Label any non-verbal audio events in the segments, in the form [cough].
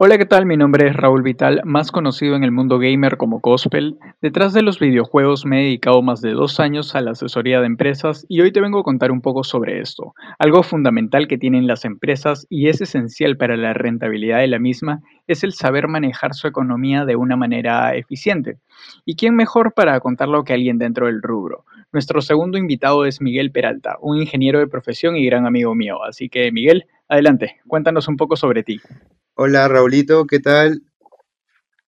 Hola, ¿qué tal? Mi nombre es Raúl Vital, más conocido en el mundo gamer como Gospel. Detrás de los videojuegos me he dedicado más de dos años a la asesoría de empresas y hoy te vengo a contar un poco sobre esto. Algo fundamental que tienen las empresas y es esencial para la rentabilidad de la misma es el saber manejar su economía de una manera eficiente. ¿Y quién mejor para contarlo que alguien dentro del rubro? Nuestro segundo invitado es Miguel Peralta, un ingeniero de profesión y gran amigo mío. Así que, Miguel, adelante, cuéntanos un poco sobre ti. Hola Raulito, ¿qué tal?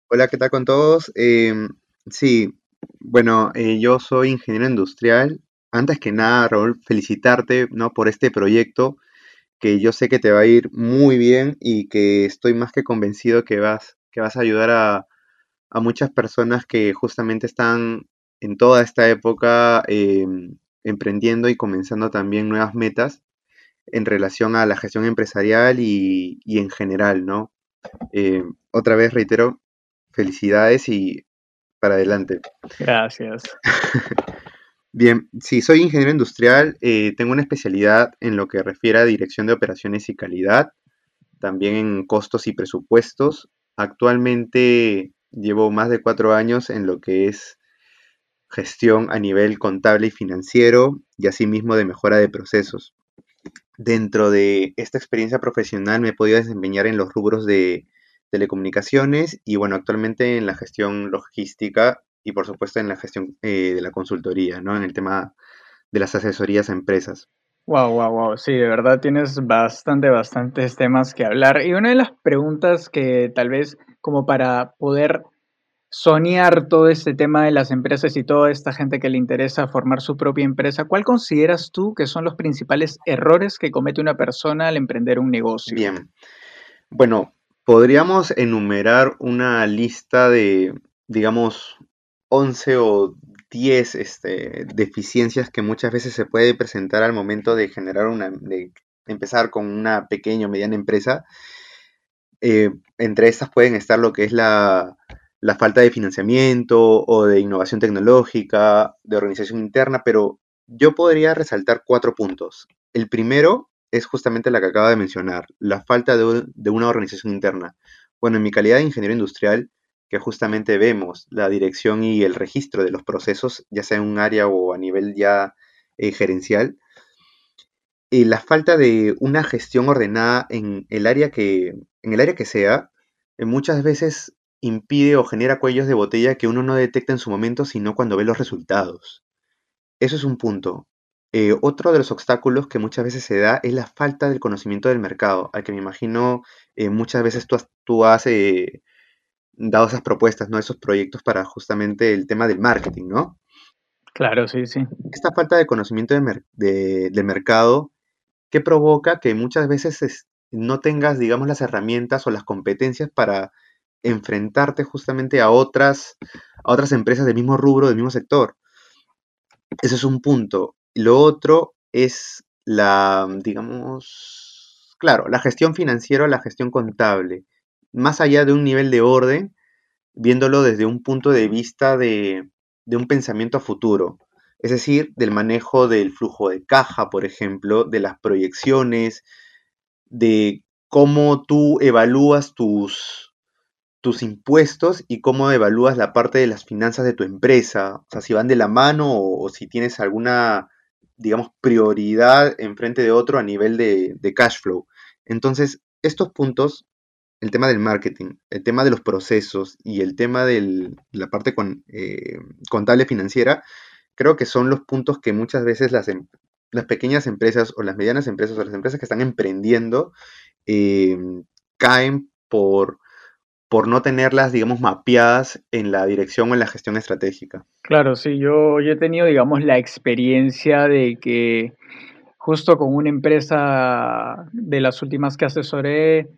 Hola, ¿qué tal con todos? Em, sí, bueno, eh, yo soy ingeniero industrial. Antes que nada, Raúl, felicitarte, ¿no? por este proyecto que yo sé que te va a ir muy bien y que estoy más que convencido que vas, que vas a ayudar a, a muchas personas que justamente están en toda esta época em, emprendiendo y comenzando también nuevas metas en relación a la gestión empresarial y, en general, ¿no? Eh, otra vez reitero, felicidades y para adelante. Gracias. [laughs] Bien, sí, soy ingeniero industrial, eh, tengo una especialidad en lo que refiere a dirección de operaciones y calidad, también en costos y presupuestos. Actualmente llevo más de cuatro años en lo que es gestión a nivel contable y financiero y asimismo de mejora de procesos dentro de esta experiencia profesional me he podido desempeñar en los rubros de telecomunicaciones y bueno, actualmente en la gestión logística y por supuesto en la gestión eh, de la consultoría, ¿no? En el tema de las asesorías a empresas. Wow, wow, wow. Sí, de verdad tienes bastante, bastantes temas que hablar. Y una de las preguntas que tal vez como para poder soñar todo este tema de las empresas y toda esta gente que le interesa formar su propia empresa, ¿cuál consideras tú que son los principales errores que comete una persona al emprender un negocio? Bien, bueno, podríamos enumerar una lista de, digamos, 11 o 10 este, deficiencias que muchas veces se puede presentar al momento de generar una, de empezar con una pequeña o mediana empresa. Eh, entre estas pueden estar lo que es la la falta de financiamiento o de innovación tecnológica, de organización interna, pero yo podría resaltar cuatro puntos. El primero es justamente la que acaba de mencionar, la falta de, una organización interna. Bueno, en mi calidad de ingeniero industrial, que justamente vemos la dirección y el registro de los procesos, ya sea en un área o a nivel ya eh, gerencial, y la falta de una gestión ordenada en el área que, en el área que sea, eh, muchas veces impide o genera cuellos de botella que uno no detecta en su momento, sino cuando ve los resultados. Eso es un punto. Eh, otro de los obstáculos que muchas veces se da es la falta del conocimiento del mercado, al que me imagino eh, muchas veces tú has, tú has eh, dado esas propuestas, ¿no? esos proyectos para justamente el tema del marketing, ¿no? Claro, sí, sí. Esta falta de conocimiento de del mercado que provoca que muchas veces no tengas, digamos, las herramientas o las competencias para enfrentarte justamente a otras, a otras empresas del mismo rubro, del mismo sector. Ese es un punto. Lo otro es la, digamos, claro, la gestión financiera, la gestión contable. Más allá de un nivel de orden, viéndolo desde un punto de vista de, de un pensamiento a futuro. Es decir, del manejo del flujo de caja, por ejemplo, de las proyecciones, de cómo tú evalúas tus, tus impuestos y cómo evalúas la parte de las finanzas de tu empresa. O sea, si van de la mano o, si tienes alguna, digamos, prioridad en frente de otro a nivel de, cash flow. Entonces, estos puntos, el tema del marketing, el tema de los procesos y el tema de la parte con, eh, contable financiera, creo que son los puntos que muchas veces las, em, las pequeñas empresas o las medianas empresas o las empresas que están emprendiendo eh, caen por por no tenerlas, digamos, mapeadas en la dirección o en la gestión estratégica. Claro, sí, yo, he tenido, digamos, la experiencia de que justo con una empresa de las últimas que asesoré,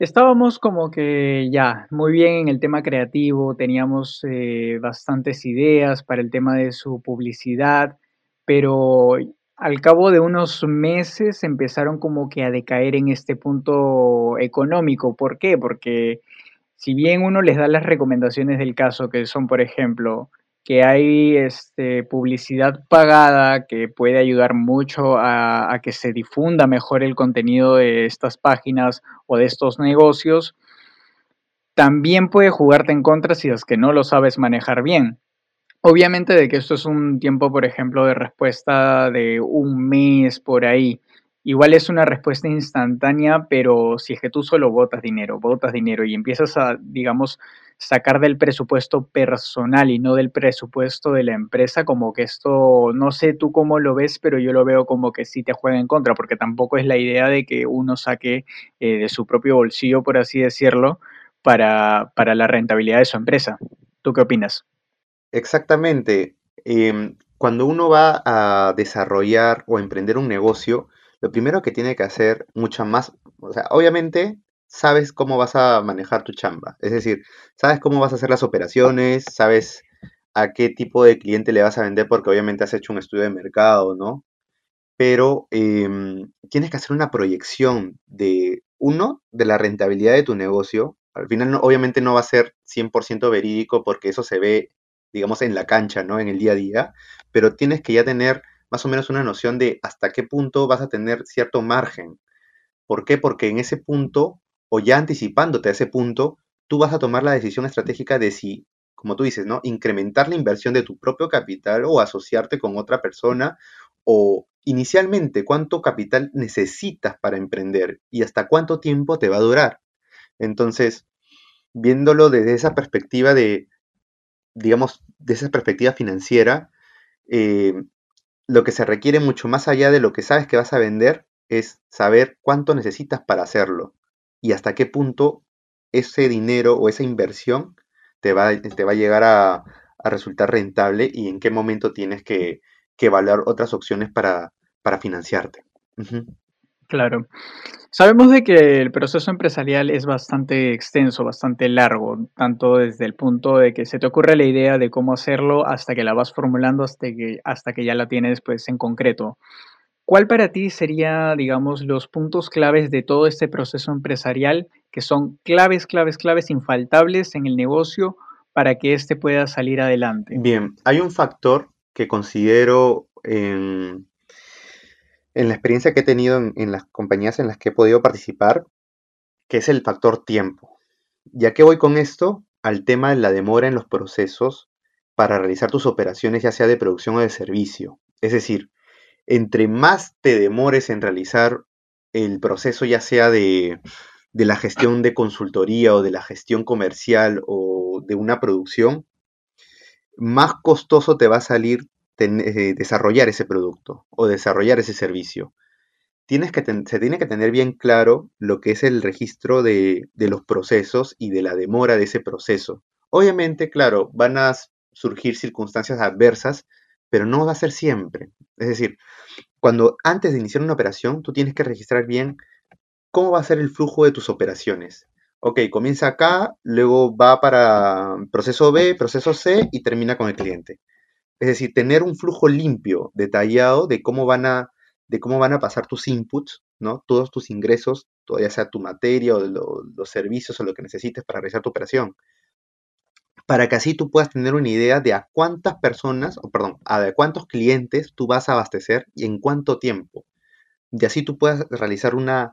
estábamos como que ya muy bien en el tema creativo, teníamos eh, bastantes ideas para el tema de su publicidad, pero al cabo de unos meses empezaron como que a decaer en este punto económico. ¿Por qué? Porque si bien uno les da las recomendaciones del caso, que son, por ejemplo, que hay este, publicidad pagada que puede ayudar mucho a, que se difunda mejor el contenido de estas páginas o de estos negocios, también puede jugarte en contra si es que no lo sabes manejar bien. Obviamente de que esto es un tiempo, por ejemplo, de respuesta de un mes por ahí. Igual es una respuesta instantánea, pero si es que tú solo votas dinero, votas dinero y empiezas a, digamos, sacar del presupuesto personal y no del presupuesto de la empresa, como que esto, no sé tú cómo lo ves, pero yo lo veo como que sí te juega en contra, porque tampoco es la idea de que uno saque eh, de su propio bolsillo, por así decirlo, para, para la rentabilidad de su empresa. ¿Tú qué opinas? Exactamente. Em, cuando uno va a desarrollar o emprender un negocio, lo primero que tiene que hacer mucho más, o sea, obviamente sabes cómo vas a manejar tu chamba, es decir, sabes cómo vas a hacer las operaciones, sabes a qué tipo de cliente le vas a vender porque obviamente has hecho un estudio de mercado, ¿no? Pero em, tienes que hacer una proyección de, uno, de la rentabilidad de tu negocio. Al final, obviamente no va a ser 100% verídico porque eso se ve, digamos, en la cancha, ¿no? En el día a día, pero tienes que ya tener más o menos una noción de hasta qué punto vas a tener cierto margen. ¿Por qué? Porque en ese punto, o ya anticipándote a ese punto, tú vas a tomar la decisión estratégica de si, como tú dices, ¿no? Incrementar la inversión de tu propio capital o asociarte con otra persona o inicialmente cuánto capital necesitas para emprender y hasta cuánto tiempo te va a durar. Entonces, viéndolo desde esa perspectiva de, digamos, de esa perspectiva financiera, eh, lo que se requiere mucho más allá de lo que sabes que vas a vender es saber cuánto necesitas para hacerlo y hasta qué punto ese dinero o esa inversión te va, te va a llegar a, resultar rentable y en qué momento tienes que, evaluar otras opciones para, financiarte. Claro. Sabemos de que el proceso empresarial es bastante extenso, bastante largo, tanto desde el punto de que se te ocurre la idea de cómo hacerlo hasta que la vas formulando, hasta que, hasta que ya la tienes pues en concreto. ¿Cuál para ti sería, digamos, los puntos claves de todo este proceso empresarial que son claves, claves, claves infaltables en el negocio para que éste pueda salir adelante? Bien, hay un factor que considero en en la experiencia que he tenido en, las compañías en las que he podido participar, que es el factor tiempo. Ya que voy con esto al tema de la demora en los procesos para realizar tus operaciones, ya sea de producción o de servicio. Es decir, entre más te demores en realizar el proceso, ya sea de, de la gestión de consultoría o de la gestión comercial o de una producción, más costoso te va a salir eh, desarrollar ese producto o desarrollar ese servicio. Tienes que se tiene que tener bien claro lo que es el registro de, de los procesos y de la demora de ese proceso. Obviamente, claro, van a surgir circunstancias adversas, pero no va a ser siempre. Es decir, cuando antes de iniciar una operación, tú tienes que registrar bien cómo va a ser el flujo de tus operaciones. Ok, comienza acá, luego va para proceso B, proceso C y termina con el cliente. Es decir, tener un flujo limpio, detallado de cómo van a, de cómo van a pasar tus inputs, ¿no? Todos tus ingresos, ya sea tu materia o los servicios o lo que necesites para realizar tu operación. Para que así tú puedas tener una idea de a cuántas personas, o perdón, a cuántos clientes tú vas a abastecer y en cuánto tiempo. Y así tú puedas realizar una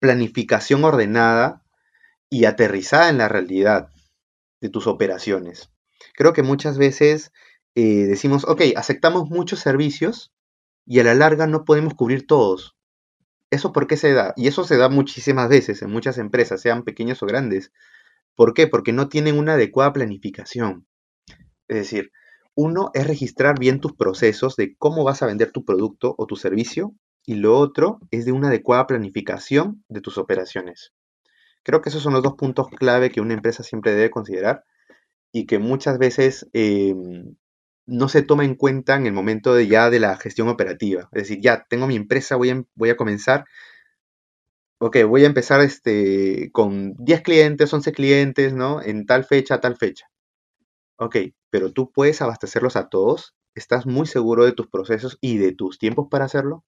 planificación ordenada y aterrizada en la realidad de tus operaciones. Creo que muchas veces eh, decimos, ok, aceptamos muchos servicios y a la larga no podemos cubrir todos. ¿Eso por qué se da? Y eso se da muchísimas veces en muchas empresas, sean pequeñas o grandes. ¿Por qué? Porque no tienen una adecuada planificación. Es decir, uno es registrar bien tus procesos de cómo vas a vender tu producto o tu servicio y lo otro es de una adecuada planificación de tus operaciones. Creo que esos son los dos puntos clave que una empresa siempre debe considerar y que muchas veces em, no se toma en cuenta en el momento de ya de la gestión operativa. Es decir, ya tengo mi empresa, voy a, voy a comenzar. Ok, voy a empezar este, con 10 clientes, 11 clientes, ¿no? En tal fecha, tal fecha. Ok, pero tú puedes abastecerlos a todos. ¿Estás muy seguro de tus procesos y de tus tiempos para hacerlo?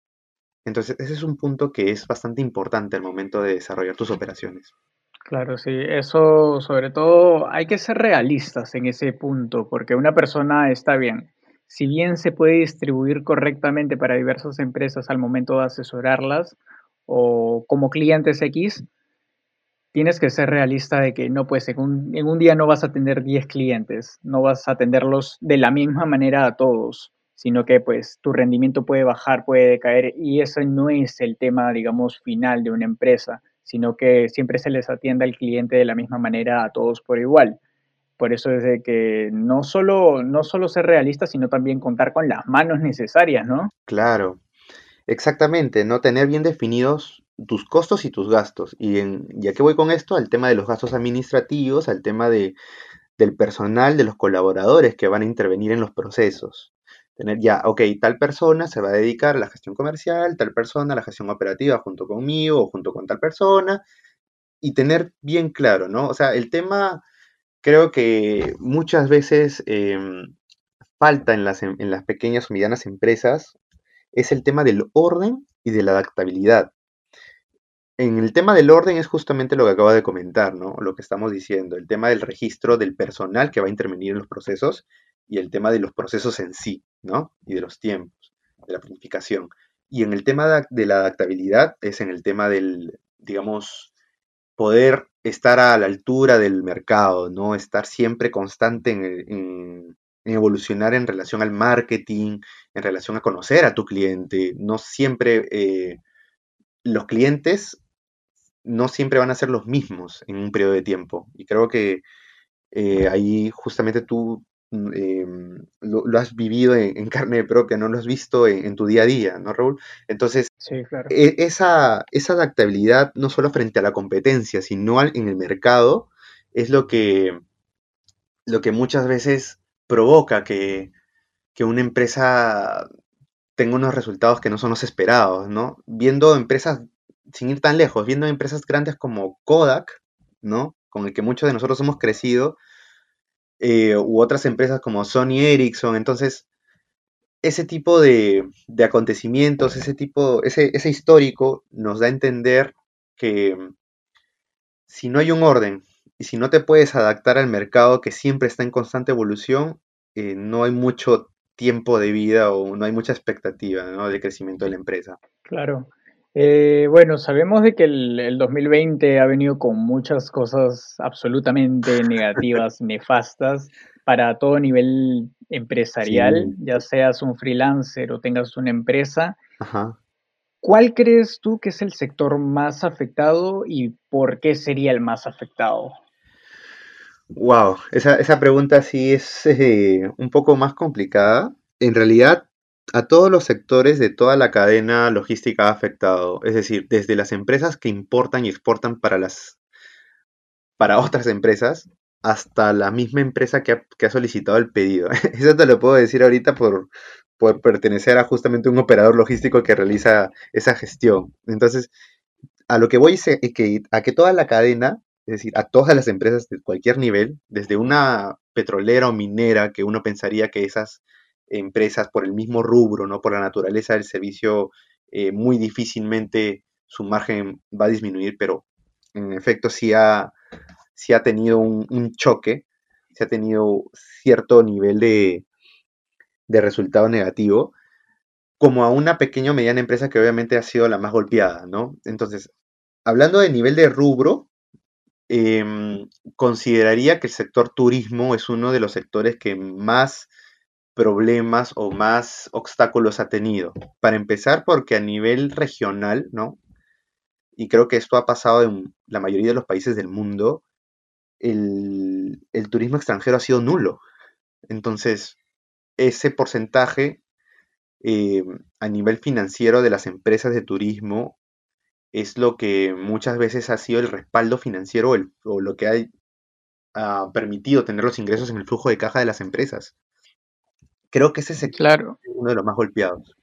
Entonces, ese es un punto que es bastante importante al momento de desarrollar tus operaciones. Claro, sí, eso sobre todo hay que ser realistas en ese punto, porque una persona está bien. Si bien se puede distribuir correctamente para diversas empresas al momento de asesorarlas o como clientes X, tienes que ser realista de que no, pues en un, día no vas a tener 10 clientes, no vas a atenderlos de la misma manera a todos, sino que pues tu rendimiento puede bajar, puede caer y eso no es el tema, digamos, final de una empresa, sino que siempre se les atiende al cliente de la misma manera a todos por igual. Por eso es de que no solo, no solo ser realista, sino también contar con las manos necesarias, ¿no? Claro, exactamente, no tener bien definidos tus costos y tus gastos. Y ya que voy con esto, al tema de los gastos administrativos, al tema de, del personal, de los colaboradores que van a intervenir en los procesos. Tener ya, ok, tal persona se va a dedicar a la gestión comercial, tal persona a la gestión operativa junto conmigo o junto con tal persona, y tener bien claro, ¿no? O sea, el tema creo que muchas veces em, falta en las, en las pequeñas o medianas empresas es el tema del orden y de la adaptabilidad en el tema del orden es justamente lo que acabo de comentar, ¿no? Lo que estamos diciendo, el tema del registro del personal que va a intervenir en los procesos y el tema de los procesos en sí, ¿no? Y de los tiempos, de la planificación. Y en el tema de la adaptabilidad es en el tema del, digamos, poder estar a la altura del mercado, ¿no? Estar siempre constante en, evolucionar en relación al marketing, en relación a conocer a tu cliente. No siempre eh, los clientes no siempre van a ser los mismos en un periodo de tiempo. Y creo que eh, ahí justamente tú mm, em, lo, has vivido en, carne propia, no lo has visto en, tu día a día, ¿no, Raúl? Entonces, e, esa, esa adaptabilidad, no solo frente a la competencia, sino en el mercado, es lo que, lo que muchas veces provoca que, que una empresa tenga unos resultados que no son los esperados, ¿no? Viendo empresas sin ir tan lejos, viendo empresas grandes como Kodak, ¿no? Con el que muchos de nosotros hemos crecido, eh, u otras empresas como Sony Ericsson. Entonces, ese tipo de, acontecimientos, ese tipo, ese, ese histórico nos da a entender que si no hay un orden y si no te puedes adaptar al mercado que siempre está en constante evolución, eh, no hay mucho tiempo de vida o no hay mucha expectativa ¿no? de crecimiento de la empresa. Claro. Eh, bueno, sabemos de que el, 2020 ha venido con muchas cosas absolutamente negativas, [laughs] nefastas para todo nivel empresarial, ya seas un freelancer o tengas una empresa. ¿Cuál crees tú que es el sector más afectado y por qué sería el más afectado? Wow, esa, pregunta sí es eh, un poco más complicada. En realidad, a todos los sectores de toda la cadena logística ha afectado. Es decir, desde las empresas que importan y exportan para las para otras empresas hasta la misma empresa que ha, solicitado el pedido. [laughs] Eso te lo puedo decir ahorita por, por pertenecer a justamente un operador logístico que realiza esa gestión. Entonces, a lo que voy es que, a que toda la cadena, es decir, a todas las empresas de cualquier nivel, desde una petrolera o minera, que uno pensaría que esas empresas por el mismo rubro, ¿no? Por la naturaleza del servicio, eh, muy difícilmente su margen va a disminuir, pero en efecto sí ha, ha tenido un, choque, sí ha tenido cierto nivel de, de resultado negativo, como a una pequeña o mediana empresa que obviamente ha sido la más golpeada, ¿no? Entonces, hablando de nivel de rubro, em, consideraría que el sector turismo es uno de los sectores que más problemas o más obstáculos ha tenido? Para empezar, porque a nivel regional, ¿no? Y creo que esto ha pasado en la mayoría de los países del mundo, el, turismo extranjero ha sido nulo. Entonces, ese porcentaje eh, a nivel financiero de las empresas de turismo es lo que muchas veces ha sido el respaldo financiero o, lo que ha, permitido tener los ingresos en el flujo de caja de las empresas. Creo que ese es claro. uno de los más golpeados.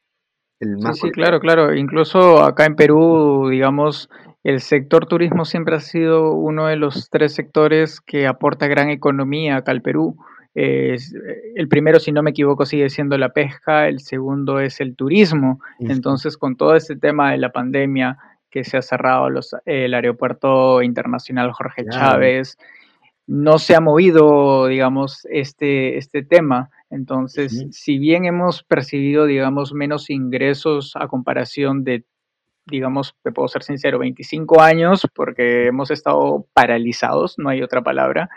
El más sí, sí, claro, claro. Incluso acá en Perú, digamos, el sector turismo siempre ha sido uno de los tres sectores que aporta gran economía acá al Perú. el primero, si no me equivoco, sigue siendo la pesca, el segundo es el turismo. Entonces, con todo este tema de la pandemia que se ha cerrado los, el aeropuerto internacional Jorge Chávez, no se ha movido, digamos, este, este tema. Entonces, si bien hemos percibido, digamos, menos ingresos a comparación de digamos, te puedo ser sincero, 25 años, porque hemos estado paralizados, no hay otra palabra,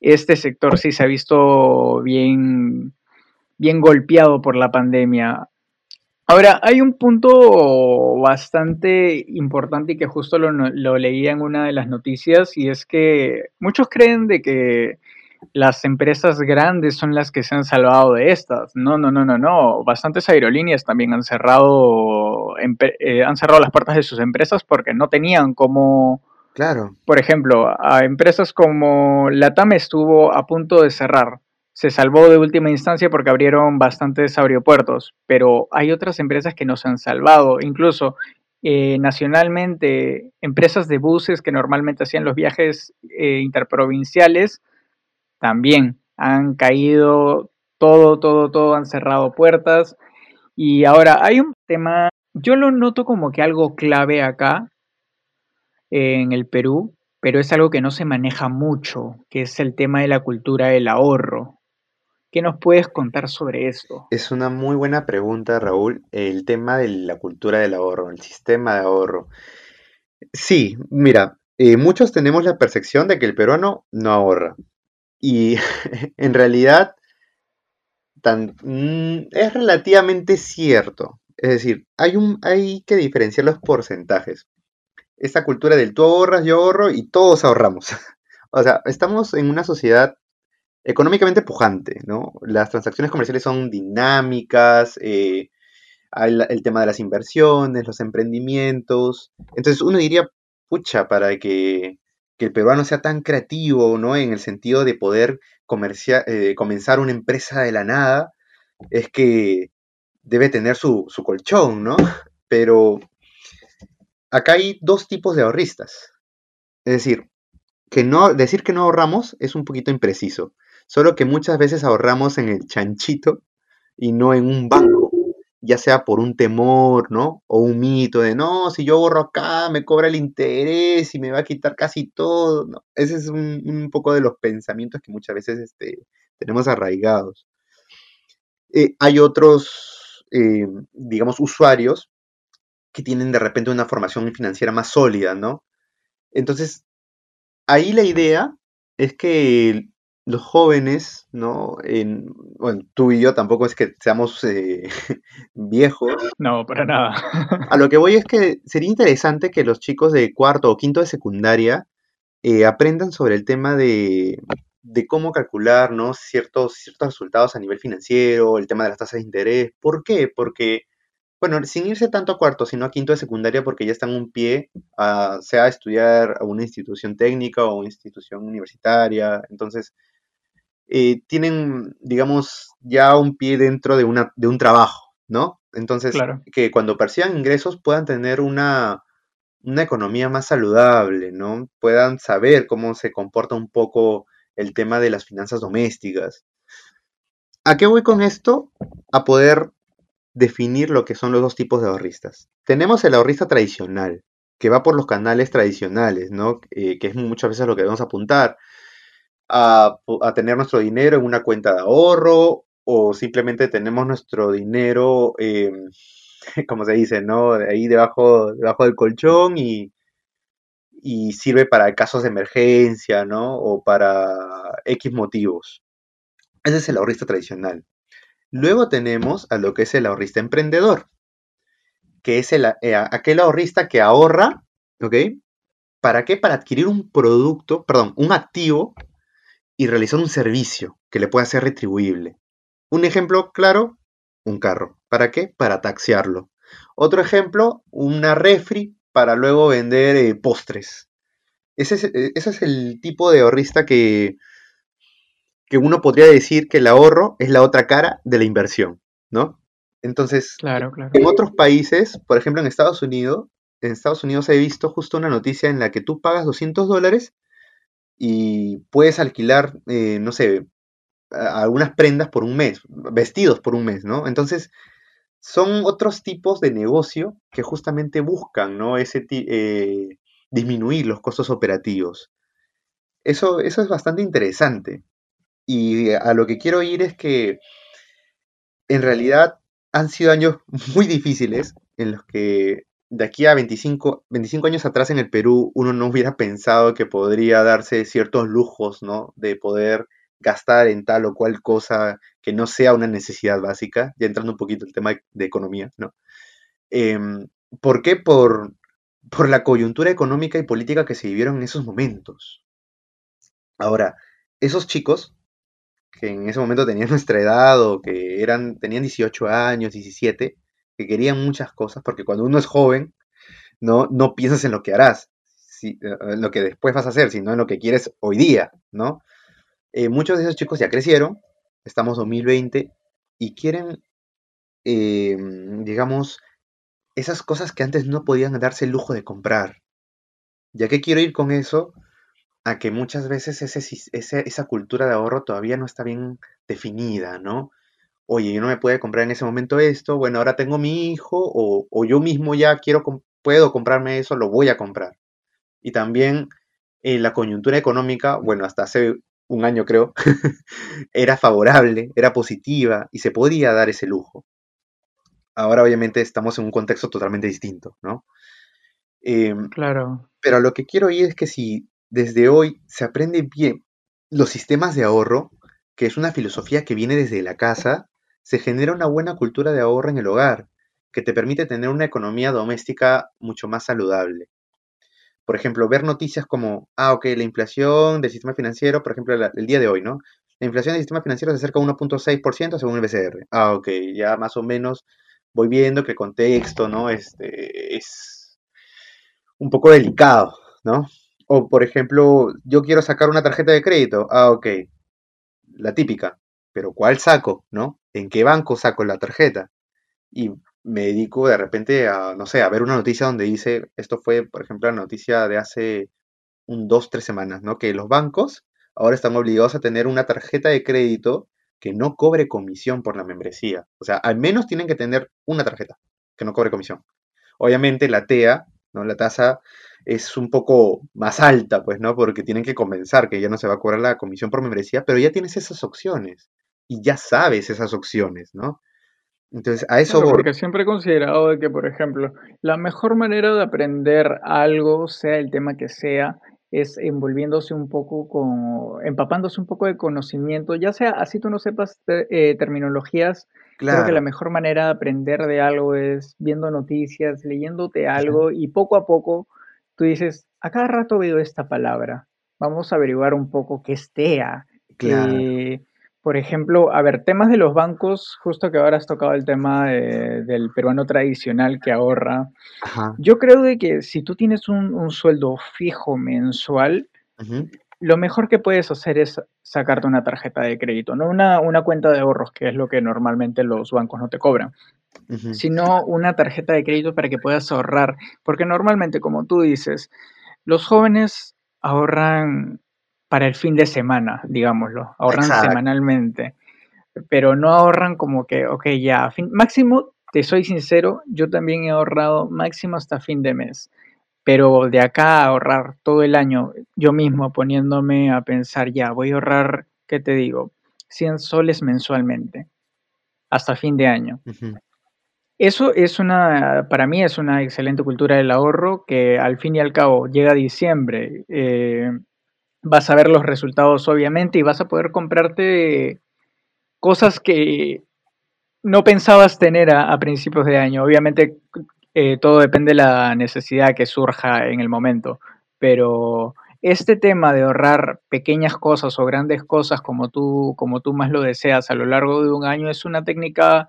este sector sí se ha visto bien, bien golpeado por la pandemia. Ahora, hay un punto bastante importante y que justo lo, lo leía en una de las noticias y es que muchos creen de que las empresas grandes son las que se han salvado de estas. No, no, no, no, no. Bastantes aerolíneas también han cerrado, eh, han cerrado las puertas de sus empresas porque no tenían como... Claro. Por ejemplo, a empresas como Latam estuvo a punto de cerrar. Se salvó de última instancia porque abrieron bastantes aeropuertos, pero hay otras empresas que no se han salvado. Incluso eh, nacionalmente, empresas de buses que normalmente hacían los viajes eh, interprovinciales también han caído todo, todo, todo, han cerrado puertas. Y ahora hay un tema, yo lo noto como que algo clave acá en el Perú, pero es algo que no se maneja mucho, que es el tema de la cultura del ahorro. ¿Qué nos puedes contar sobre esto? Es una muy buena pregunta, Raúl. El tema de la cultura del ahorro, el sistema de ahorro. Sí, mira, eh, muchos tenemos la percepción de que el peruano no ahorra. Y [laughs] en realidad mm, es relativamente cierto. Es decir, hay, un, hay que diferenciar los porcentajes. Esta cultura del tú ahorras, yo ahorro y todos ahorramos. [laughs] o sea, estamos en una sociedad económicamente pujante, ¿no? Las transacciones comerciales son dinámicas, eh, el tema de las inversiones, los emprendimientos. Entonces uno diría, pucha, para que que el peruano sea tan creativo, ¿no? En el sentido de poder eh, comenzar una empresa de la nada, es que debe tener su, colchón, ¿no? Pero acá hay dos tipos de ahorristas. Es decir, que no, decir que no ahorramos es un poquito impreciso. Solo que muchas veces ahorramos en el chanchito y no en un banco ya sea por un temor, ¿no? O un mito de, no, si yo borro acá, me cobra el interés y me va a quitar casi todo. Ese es un, poco de los pensamientos que muchas veces este, tenemos arraigados. Eh, hay otros, eh, digamos, usuarios que tienen de repente una formación financiera más sólida, ¿no? Entonces, ahí la idea es que los jóvenes, ¿no? En, bueno, tú y yo tampoco es que seamos eh, [laughs] viejos. No, para nada. A lo que voy es que sería interesante que los chicos de cuarto o quinto de secundaria eh, aprendan sobre el tema de, cómo calcular, ¿no? Ciertos, ciertos resultados a nivel financiero, el tema de las tasas de interés. ¿Por qué? Porque bueno, sin irse tanto a cuarto, sino a quinto de secundaria, porque ya están un pie, a, sea a estudiar a una institución técnica o una institución universitaria. Entonces, eh, tienen, digamos, ya un pie dentro de, una, de un trabajo, ¿no? Entonces, que cuando perciban ingresos puedan tener una, una economía más saludable, ¿no? Puedan saber cómo se comporta un poco el tema de las finanzas domésticas. ¿A qué voy con esto? A poder definir lo que son los dos tipos de ahorristas. Tenemos el ahorrista tradicional, que va por los canales tradicionales, ¿no? Eh, que es muchas veces lo que debemos apuntar a, tener nuestro dinero en una cuenta de ahorro o simplemente tenemos nuestro dinero, em, [laughs] como se dice, ¿no? Ahí debajo, debajo del colchón y, y sirve para casos de emergencia, ¿no? O para X motivos. Ese es el ahorrista tradicional. Luego tenemos a lo que es el ahorrista emprendedor, que es el, eh, aquel ahorrista que ahorra, ¿ok? ¿Para qué? Para adquirir un producto, perdón, un activo y realizar un servicio que le pueda ser retribuible. Un ejemplo claro, un carro. ¿Para qué? Para taxiarlo. Otro ejemplo, una refri para luego vender eh, postres. Ese es, eh, ese es, el tipo de ahorrista que, que uno podría decir que el ahorro es la otra cara de la inversión, ¿no? Entonces, claro, claro. en otros países, por ejemplo en Estados Unidos, en Estados Unidos he visto justo una noticia en la que tú pagas 200 dólares y puedes alquilar, eh, no sé, algunas prendas por un mes, vestidos por un mes, ¿no? Entonces, son otros tipos de negocio que justamente buscan, ¿no? Ese, eh, disminuir los costos operativos. Eso, eso es bastante interesante. Y a lo que quiero ir es que en realidad han sido años [laughs] muy difíciles en los que de aquí a 25, 25 años atrás en el Perú uno no hubiera pensado que podría darse ciertos lujos, ¿no? De poder gastar en tal o cual cosa que no sea una necesidad básica, ya entrando un poquito el tema de, economía, ¿no? Em, ¿Por qué? Por, por la coyuntura económica y política que se vivieron en esos momentos. Ahora, esos chicos que en ese momento tenían nuestra edad o que eran, tenían 18 años, 17, que querían muchas cosas, porque cuando uno es joven, no, no piensas en lo que harás, si, eh, en lo que después vas a hacer, sino en lo que quieres hoy día, ¿no? Eh, muchos de esos chicos ya crecieron, estamos 2020, y quieren, eh, digamos, esas cosas que antes no podían darse el lujo de comprar. ¿Ya que quiero ir con eso? A que muchas veces esa cultura de ahorro todavía no está bien definida, ¿no? Oye, yo no me puedo comprar en ese momento esto, bueno, ahora tengo mi hijo, o, o yo mismo ya quiero, puedo comprarme eso, lo voy a comprar. Y también eh, la coyuntura económica, bueno, hasta hace un año creo, [laughs] era favorable, era positiva y se podía dar ese lujo. Ahora obviamente estamos en un contexto totalmente distinto, ¿no? Em, claro. Pero lo que quiero ir es que si desde hoy se aprende bien los sistemas de ahorro, que es una filosofía que viene desde la casa, se genera una buena cultura de ahorro en el hogar, que te permite tener una economía doméstica mucho más saludable. Por ejemplo, ver noticias como, ah, ok, la inflación del sistema financiero, por ejemplo, el día de hoy, ¿no? La inflación del sistema financiero se acerca a 1.6% según el BCR. Ah, ok, ya más o menos voy viendo que el contexto, ¿no? Este, es un poco delicado, ¿no? O, por ejemplo, yo quiero sacar una tarjeta de crédito. Ah, ok, la típica. Pero ¿cuál saco, no? ¿En qué banco saco la tarjeta? Y me dedico de repente a, no sé, a ver una noticia donde dice, esto fue, por ejemplo, la noticia de hace un dos, tres semanas, ¿no? Que los bancos ahora están obligados a tener una tarjeta de crédito que no cobre comisión por la membresía. O sea, al menos tienen que tener una tarjeta que no cobre comisión. Obviamente la TEA, ¿no? La tasa es un poco más alta, pues, ¿no? Porque tienen que comenzar que ya no se va a cobrar la comisión por membresía, pero ya tienes esas opciones y ya sabes esas opciones, ¿no? Entonces, a eso Porque siempre he considerado que, por ejemplo, la mejor manera de aprender algo, sea el tema que sea, es envolviéndose un poco con, empapándose un poco de conocimiento, ya sea así tú no sepas eh, terminologías, creo que la mejor manera de aprender de algo es viendo noticias, leyéndote algo y poco a poco tú dices, a cada rato veo esta palabra, vamos a averiguar un poco qué es TEA. Claro. Eh, por ejemplo, a ver, temas de los bancos, justo que ahora has tocado el tema del peruano tradicional que ahorra. Yo creo de que si tú tienes un, sueldo fijo mensual, lo mejor que puedes hacer es sacarte una tarjeta de crédito, no una, una, cuenta de ahorros, que es lo que normalmente los bancos no te cobran, sino una tarjeta de crédito para que puedas ahorrar, porque normalmente, como tú dices, los jóvenes ahorran para el fin de semana, digámoslo. Ahorran semanalmente. Pero no ahorran como que, ok, ya, máximo, te soy sincero, yo también he ahorrado máximo hasta fin de mes. Pero de acá a ahorrar todo el año, yo mismo poniéndome a pensar, ya, voy a ahorrar, ¿qué te digo? 100 soles mensualmente, hasta fin de año. Eso es una, para mí es una excelente cultura del ahorro que al fin y al cabo llega diciembre. Eh, vas a ver los resultados obviamente y vas a poder comprarte cosas que no pensabas tener a, principios de año. Obviamente eh, todo depende de la necesidad que surja en el momento, pero este tema de ahorrar pequeñas cosas o grandes cosas como tú, como tú más lo deseas a lo largo de un año es una técnica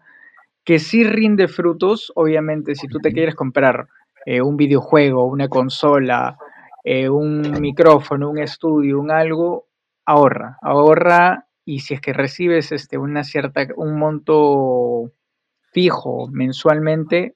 que sí rinde frutos, obviamente si tú te quieres comprar eh, un videojuego, una consola, eh, un micrófono, un estudio, un algo, ahorra, ahorra y si es que recibes este, una cierta, un monto fijo mensualmente,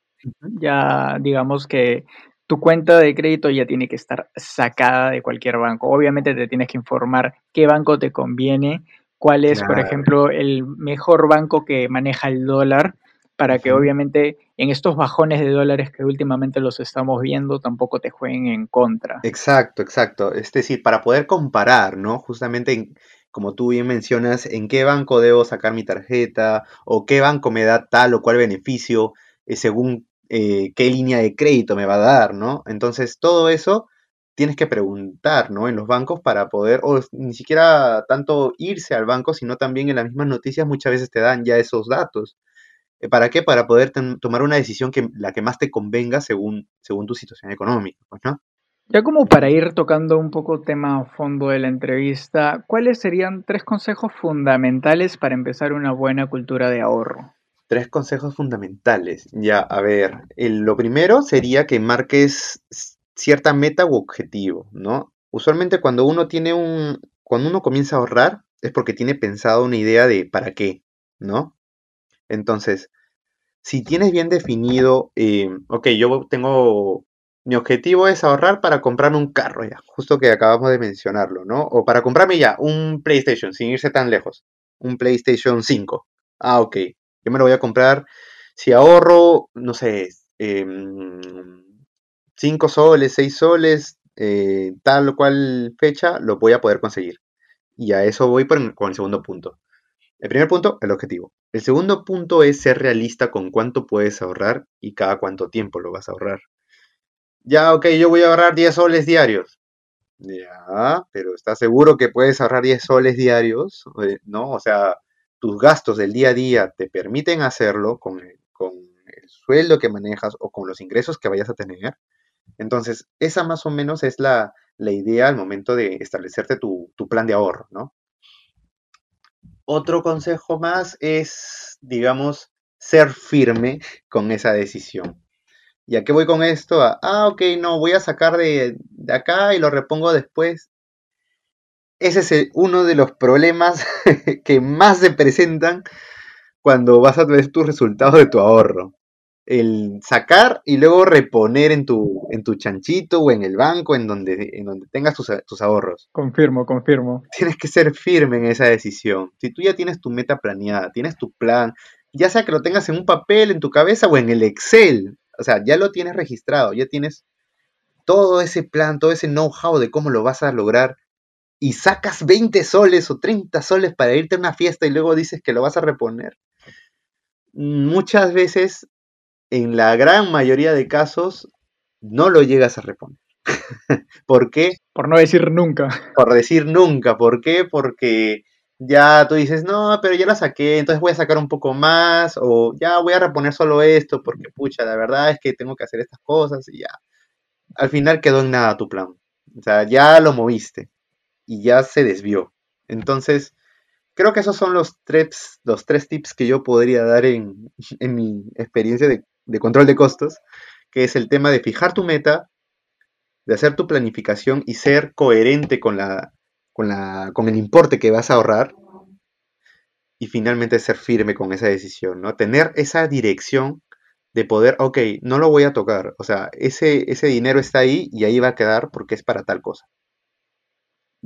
ya digamos que tu cuenta de crédito ya tiene que estar sacada de cualquier banco. Obviamente te tienes que informar qué banco te conviene, cuál es, por ejemplo, el mejor banco que maneja el dólar para que obviamente en estos bajones de dólares que últimamente los estamos viendo tampoco te jueguen en contra. Exacto, exacto. Es decir, para poder comparar, ¿no? Justamente, como tú bien mencionas, en qué banco debo sacar mi tarjeta o qué banco me da tal o cual beneficio eh, según eh, qué línea de crédito me va a dar, ¿no? Entonces, todo eso tienes que preguntar, ¿no? En los bancos para poder, o ni siquiera tanto irse al banco, sino también en las mismas noticias muchas veces te dan ya esos datos. Eh, ¿Para qué? Para poder tomar una decisión que la que más te convenga según, según tu situación económica, pues, ¿no? Ya como para ir tocando un poco tema a fondo de la entrevista, ¿cuáles serían tres consejos fundamentales para empezar una buena cultura de ahorro? Tres consejos fundamentales. Ya, a ver, lo primero sería que marques cierta meta u objetivo, ¿no? Usualmente cuando uno tiene un, cuando uno comienza a ahorrar es porque tiene pensado una idea de para qué, ¿no? Entonces, si tienes bien definido, eh, ok, yo tengo, mi objetivo es ahorrar para comprar un carro, ya, justo que acabamos de mencionarlo, ¿no? O para comprarme ya un PlayStation, sin irse tan lejos, un PlayStation 5. Ah, ok, yo me lo voy a comprar, si ahorro, no sé, eh, 5 soles, 6 soles, eh, tal o cual fecha, lo voy a poder conseguir. Y a eso voy con el segundo punto. El primer punto, el objetivo. El segundo punto es ser realista con cuánto puedes ahorrar y cada cuánto tiempo lo vas a ahorrar. Ya, ok, yo voy a ahorrar 10 soles diarios. Ya, pero ¿estás seguro que puedes ahorrar 10 soles diarios? Eh, ¿No? O sea, tus gastos del día a día te permiten hacerlo con el, con el sueldo que manejas o con los ingresos que vayas a tener. Entonces, esa más o menos es la, idea al momento de establecerte tu, plan de ahorro, ¿no? Otro consejo más es, digamos, ser firme con esa decisión. ¿Y a qué voy con esto? ah, ok, no, voy a sacar de, acá y lo repongo después. Ese es uno de los problemas [laughs] que más se presentan cuando vas a ver tus resultados de tu ahorro el sacar y luego reponer en tu, en tu chanchito o en el banco, en donde, en donde tengas tus, tus, ahorros. Confirmo, confirmo. Tienes que ser firme en esa decisión. Si tú ya tienes tu meta planeada, tienes tu plan, ya sea que lo tengas en un papel, en tu cabeza o en el Excel, o sea, ya lo tienes registrado, ya tienes todo ese plan, todo ese know-how de cómo lo vas a lograr y sacas 20 soles o 30 soles para irte a una fiesta y luego dices que lo vas a reponer. Muchas veces en la gran mayoría de casos no lo llegas a reponer. [laughs] ¿Por qué? Por no decir nunca. Por decir nunca. ¿Por qué? Porque ya tú dices, no, pero ya la saqué, entonces voy a sacar un poco más, o ya voy a reponer solo esto, porque pucha, la verdad es que tengo que hacer estas cosas y ya. Al final quedó en nada tu plan. O sea, ya lo moviste y ya se desvió. Entonces, creo que esos son los tres, los tres tips que yo podría dar en, [laughs] en mi experiencia de de control de costos, que es el tema de fijar tu meta, de hacer tu planificación y ser coherente con, la, con, la, con el importe que vas a ahorrar y finalmente ser firme con esa decisión, ¿no? Tener esa dirección de poder, ok, no lo voy a tocar, o sea, ese, ese dinero está ahí y ahí va a quedar porque es para tal cosa.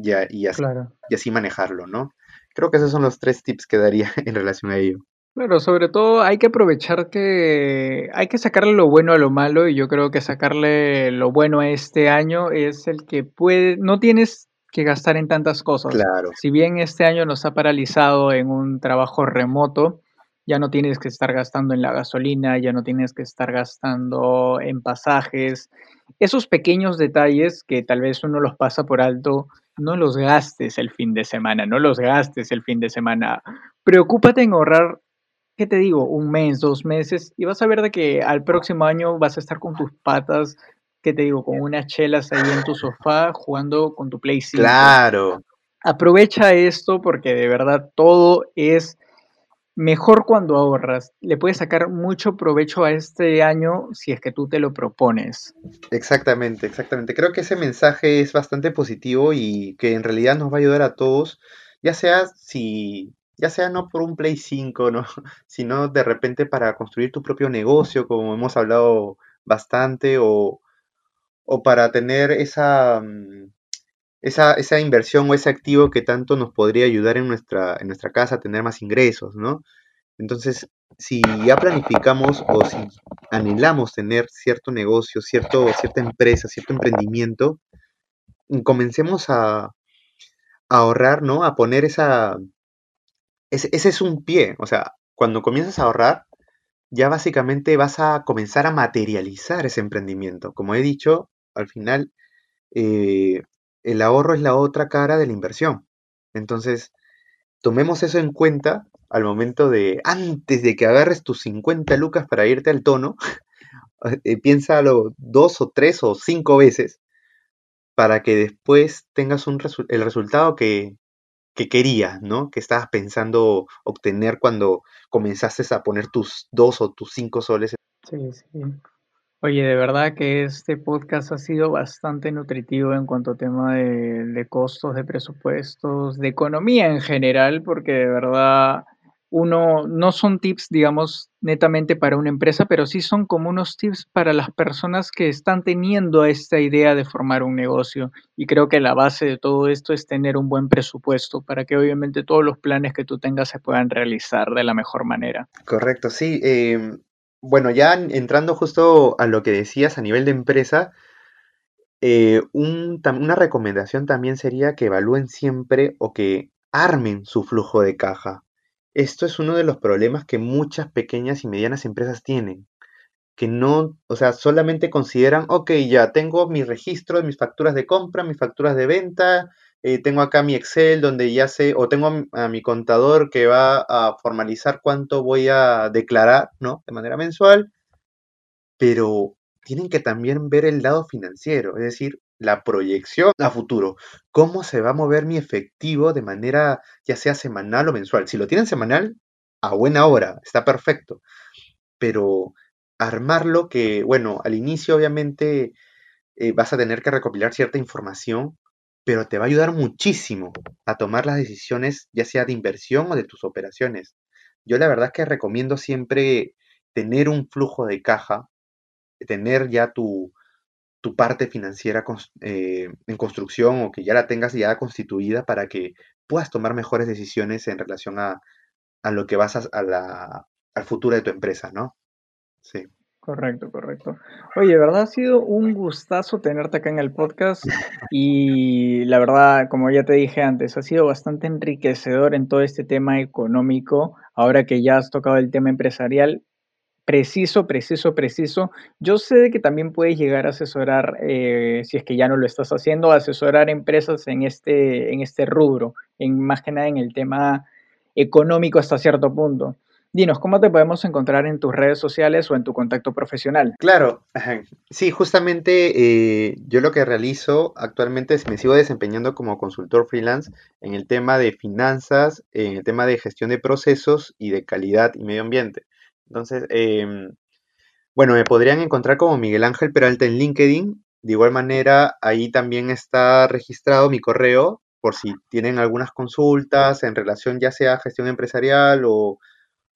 Y, así, y así manejarlo, ¿no? Creo que esos son los tres tips que daría [laughs] en relación a ello. Claro, sobre todo hay que aprovechar que hay que sacarle lo bueno a lo malo y yo creo que sacarle lo bueno a este año es el que puede, no tienes que gastar en tantas cosas. Claro. Si bien este año nos ha paralizado en un trabajo remoto, ya no tienes que estar gastando en la gasolina, ya no tienes que estar gastando en pasajes. Esos pequeños detalles que tal vez uno los pasa por alto, no los gastes el fin de semana, no los gastes el fin de semana. Preocúpate en ahorrar ¿qué te digo? Un mes, dos meses, y vas a ver de que al próximo año vas a estar con tus patas, ¿qué te digo? Con unas chelas ahí en tu sofá jugando con tu Play Claro. Aprovecha esto porque de verdad todo es mejor cuando ahorras. Le puedes sacar mucho provecho a este año si es que tú te lo propones. Exactamente, exactamente. Creo que ese mensaje es bastante positivo y que en realidad nos va a ayudar a todos, ya sea si ya sea no por un Play 5, ¿no? [laughs] sino de repente para construir tu propio negocio, como hemos hablado bastante, o, para tener esa, mm, esa, esa, inversión o ese activo que tanto nos podría ayudar en nuestra, en nuestra casa a tener más ingresos, ¿no? Entonces, si ya planificamos o si anhelamos tener cierto negocio, cierto, cierta empresa, cierto emprendimiento, comencemos a, ahorrar, ¿no? A poner esa, ese, es un pie. O sea, cuando comienzas a ahorrar, ya básicamente vas a comenzar a materializar ese emprendimiento. Como he dicho, al final eh, el ahorro es la otra cara de la inversión. Entonces, tomemos eso en cuenta al momento de, antes de que agarres tus 50 lucas para irte al tono, [laughs] eh, piénsalo dos o tres o cinco veces para que después tengas un el resultado que, que querías, ¿no? Que estabas pensando obtener cuando comenzaste a poner tus dos o tus cinco soles. Sí, sí. Oye, de verdad que este podcast ha sido bastante nutritivo en cuanto a tema de, costos, de presupuestos, de economía en general, porque de verdad uno, no son tips, digamos, netamente para una empresa, pero sí son como unos tips para las personas que están teniendo esta idea de formar un negocio. Y creo que la base de todo esto es tener un buen presupuesto para que obviamente todos los planes que tú tengas se puedan realizar de la mejor manera. Correcto, sí. Em, bueno, ya entrando justo a lo que decías a nivel de empresa, eh, una recomendación también sería que evalúen siempre o que armen su flujo de caja. Esto es uno de los problemas que muchas pequeñas y medianas empresas tienen, que no, o sea, solamente consideran, ok, ya tengo mi registro de mis facturas de compra, mis facturas de venta, eh, tengo acá mi Excel donde ya sé, o tengo a, mi contador que va a formalizar cuánto voy a declarar, ¿no? De manera mensual, pero tienen que también ver el lado financiero, es decir, la proyección a futuro, cómo se va a mover mi efectivo de manera ya sea semanal o mensual. Si lo tienen semanal, a buena hora, está perfecto. Pero armarlo que, bueno, al inicio obviamente eh, vas a tener que recopilar cierta información, pero te va a ayudar muchísimo a tomar las decisiones, ya sea de inversión o de tus operaciones. Yo la verdad es que recomiendo siempre tener un flujo de caja, tener ya tu, tu parte financiera eh, en construcción o que ya la tengas ya constituida para que puedas tomar mejores decisiones en relación a, lo que vas a, la, al futuro de tu empresa, ¿no? Sí. Correcto, correcto. Oye, ¿verdad? Ha sido un gustazo tenerte acá en el podcast y la verdad, como ya te dije antes, ha sido bastante enriquecedor en todo este tema económico. Ahora que ya has tocado el tema empresarial, preciso, preciso, preciso. Yo sé que también puedes llegar a asesorar, eh, si es que ya no lo estás haciendo, asesorar empresas en este, en este rubro, en, más que nada en el tema económico hasta cierto punto. Dinos, ¿cómo te podemos encontrar en tus redes sociales o en tu contacto profesional? Claro, sí, justamente eh, yo lo que realizo actualmente es me sigo desempeñando como consultor freelance en el tema de finanzas, en el tema de gestión de procesos y de calidad y medio ambiente. Entonces, em, bueno, me podrían encontrar como Miguel Ángel Peralta en LinkedIn. De igual manera, ahí también está registrado mi correo por si tienen algunas consultas en relación ya sea a gestión empresarial o,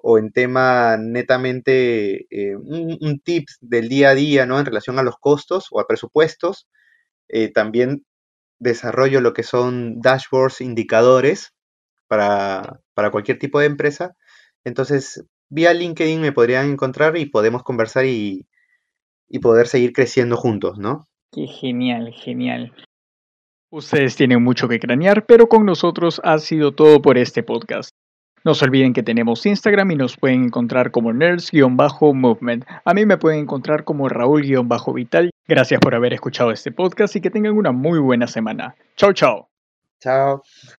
en tema netamente eh, un, tips del día a día, ¿no? En relación a los costos o a presupuestos. Eh, también desarrollo lo que son dashboards, indicadores para, para cualquier tipo de empresa. Entonces, vía LinkedIn me podrían encontrar y podemos conversar y, poder seguir creciendo juntos, ¿no? Qué genial, genial. Ustedes tienen mucho que cranear, pero con nosotros ha sido todo por este podcast. No se olviden que tenemos Instagram y nos pueden encontrar como nerds-movement. A mí me pueden encontrar como Raúl-vital. Gracias por haber escuchado este podcast y que tengan una muy buena semana. Chao, chao. Chao.